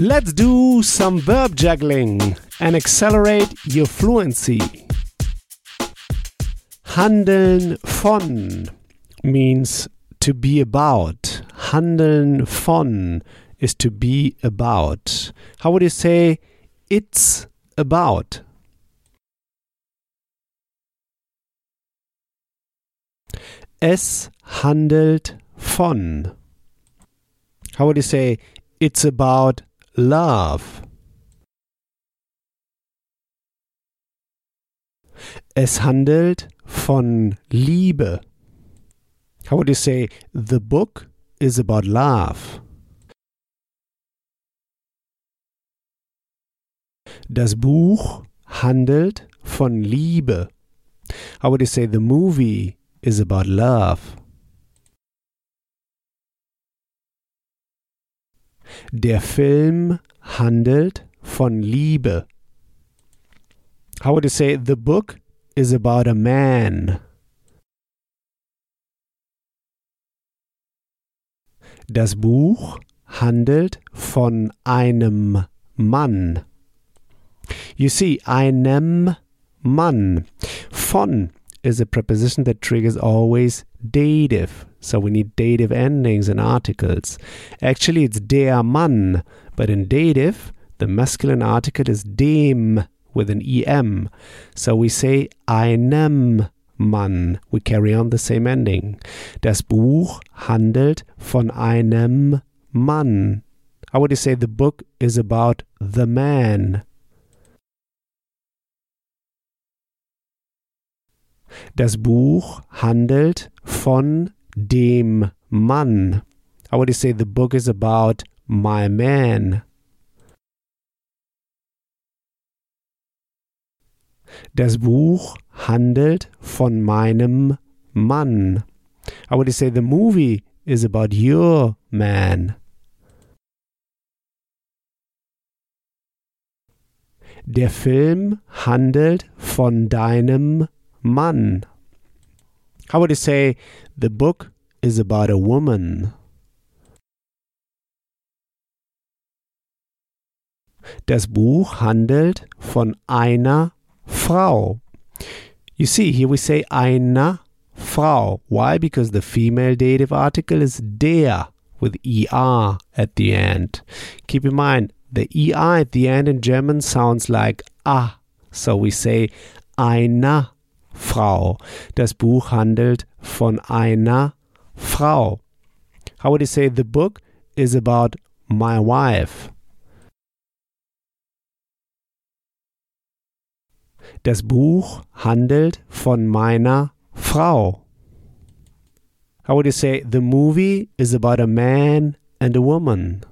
Let's do some verb juggling and accelerate your fluency. Handeln von means to be about. Handeln von is to be about. How would you say it's about? Es handelt von. How would you say it's about love? Es handelt von Liebe. How would you say the book is about love? Das Buch handelt von Liebe. How would you say the movie is about love? Der Film handelt von Liebe. How would you say the book is about a man? Das Buch handelt von einem Mann. You see, einem Mann. Von is a preposition that triggers always dative. So we need dative endings in articles. Actually, it's der Mann, but in dative, the masculine article is dem with an em. So we say einem Mann. We carry on the same ending. Das Buch handelt von einem Mann. How would you say the book is about the man? Das Buch handelt von dem Mann. How would say the book is about my man? Das Buch handelt von meinem Mann. How would say the movie is about your man? Der Film handelt von deinem Mann. How would you say the book is about a woman? Das Buch handelt von einer Frau. You see, here we say einer Frau. Why? Because the female dative article is der with er at the end. Keep in mind, the er at the end in German sounds like a. So we say einer Frau. Das Buch handelt von einer Frau. How would you say the book is about my wife? Das Buch handelt von meiner Frau. How would you say the movie is about a man and a woman?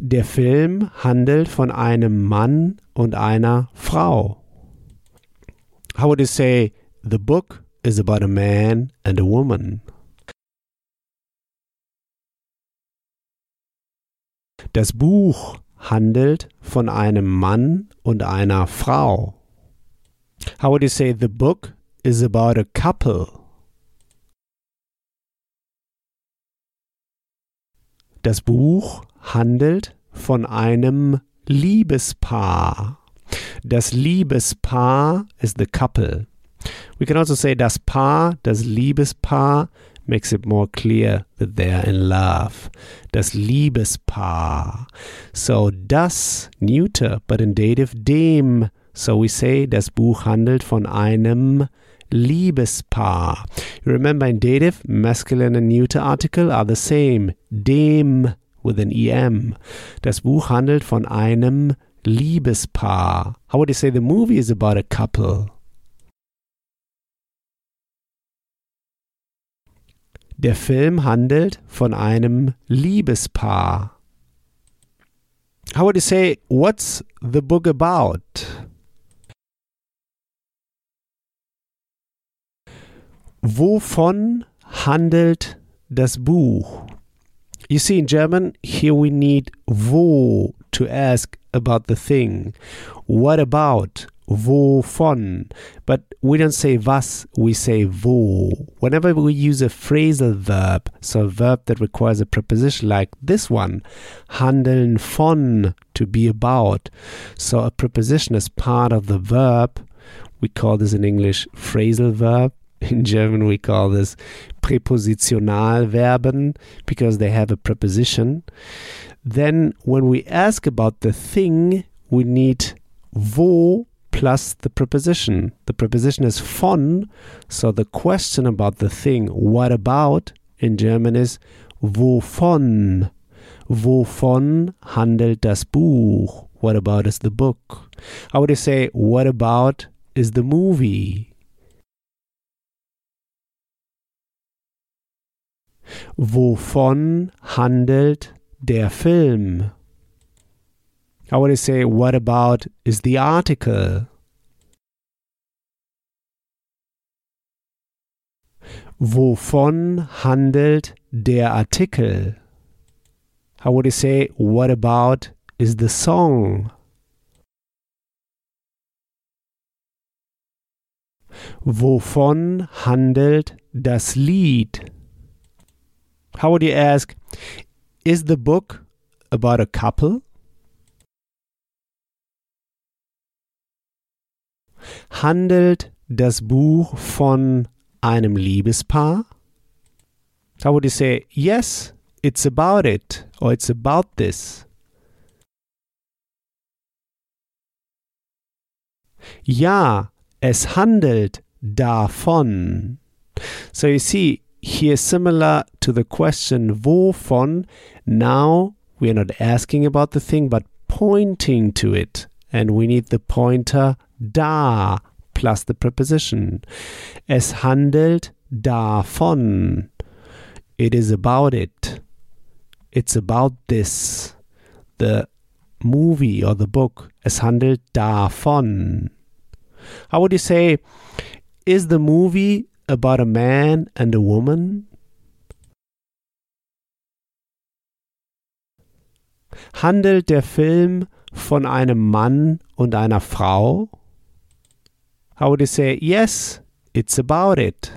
Der Film handelt von einem Mann und einer Frau. How would you say the book is about a man and a woman? Das Buch handelt von einem Mann und einer Frau. How would you say the book is about a couple? Das Buch handelt von einem Liebespaar. Das Liebespaar is the couple. We can also say das Paar, das Liebespaar makes it more clear that they are in love. Das Liebespaar. So das neuter, but in dative dem. So we say das Buch handelt von einem Liebespaar. You remember in dative, masculine and neuter article are the same. Dem with an em. Das Buch handelt von einem Liebespaar. How would you say the movie is about a couple? Der Film handelt von einem Liebespaar. How would you say, what's the book about? Wovon handelt das Buch? You see, in German, here we need wo to ask about the thing. What about? wovon. But we don't say was, we say wo. Whenever we use a phrasal verb, so a verb that requires a preposition like this one, handeln von, to be about. So a preposition is part of the verb. We call this in English phrasal verb. In German, we call this Präpositionalverben because they have a preposition. Then, when we ask about the thing, we need wo plus the preposition. The preposition is von, so the question about the thing, what about, in German is wovon. Wovon handelt das Buch? What about is the book? How would you say, what about is the movie? Wovon handelt der Film? How would I say, what about is the article? Wovon handelt der Artikel? How would I say, what about is the song? Wovon handelt das Lied? How would you ask, is the book about a couple? Handelt das Buch von einem Liebespaar? How would you say, yes, it's about it, or it's about this? Ja, es handelt davon. So you see, here similar to the question wovon, now we are not asking about the thing but pointing to it. And we need the pointer da plus the preposition. Es handelt davon. It is about it. It's about this. The movie or the book. Es handelt davon. How would you say, is the movie about a man and a woman? Handelt der Film von einem Mann und einer Frau? How would say, yes, it's about it?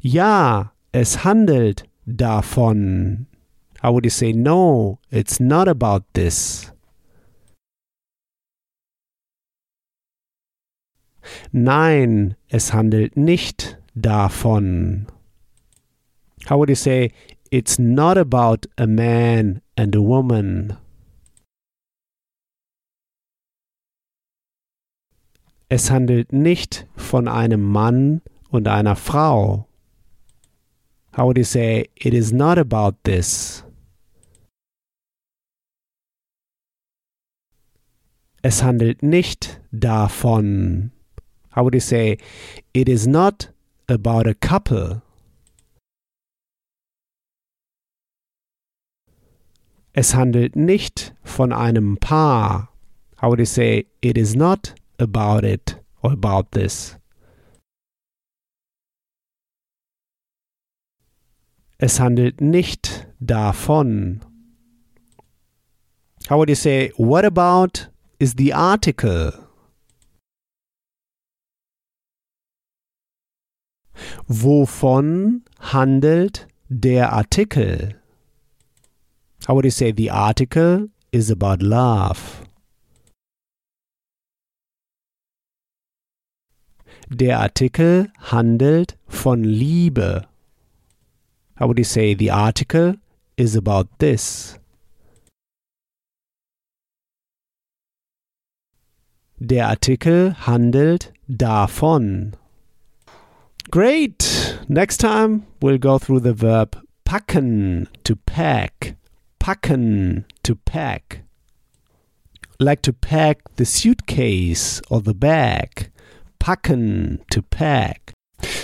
Ja, es handelt davon. How would say, no, it's not about this? Nein, es handelt nicht davon. How would you say, it's not about a man and a woman? Es handelt nicht von einem Mann und einer Frau. How would you say, it is not about this? Es handelt nicht davon. How would you say, it is not about a couple? Es handelt nicht von einem Paar. How would you say, it is not about it or about this? Es handelt nicht davon. How would you say, what about is the article? Wovon handelt der Artikel? How would you say the article is about love? Der Artikel handelt von Liebe. How would you say the article is about this? Der Artikel handelt davon. Great! Next time we'll go through the verb packen, to pack. Packen, to pack. Like to pack the suitcase or the bag. Packen, to pack.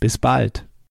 Bis bald.